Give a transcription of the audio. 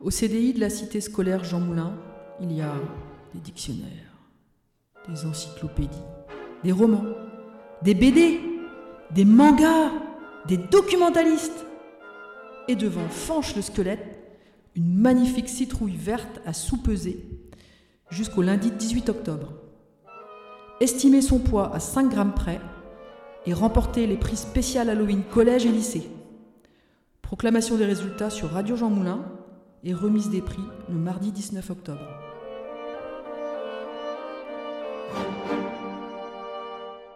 Au CDI de la cité scolaire Jean Moulin, il y a des dictionnaires, des encyclopédies, des romans, des BD, des mangas, des documentalistes. Et devant Fanche le squelette, une magnifique citrouille verte à sous-peser jusqu'au lundi 18 octobre. Estimer son poids à 5 grammes près et remporter les prix spécial Halloween collège et lycée. Proclamation des résultats sur Radio Jean Moulin et remise des prix le mardi 19 octobre.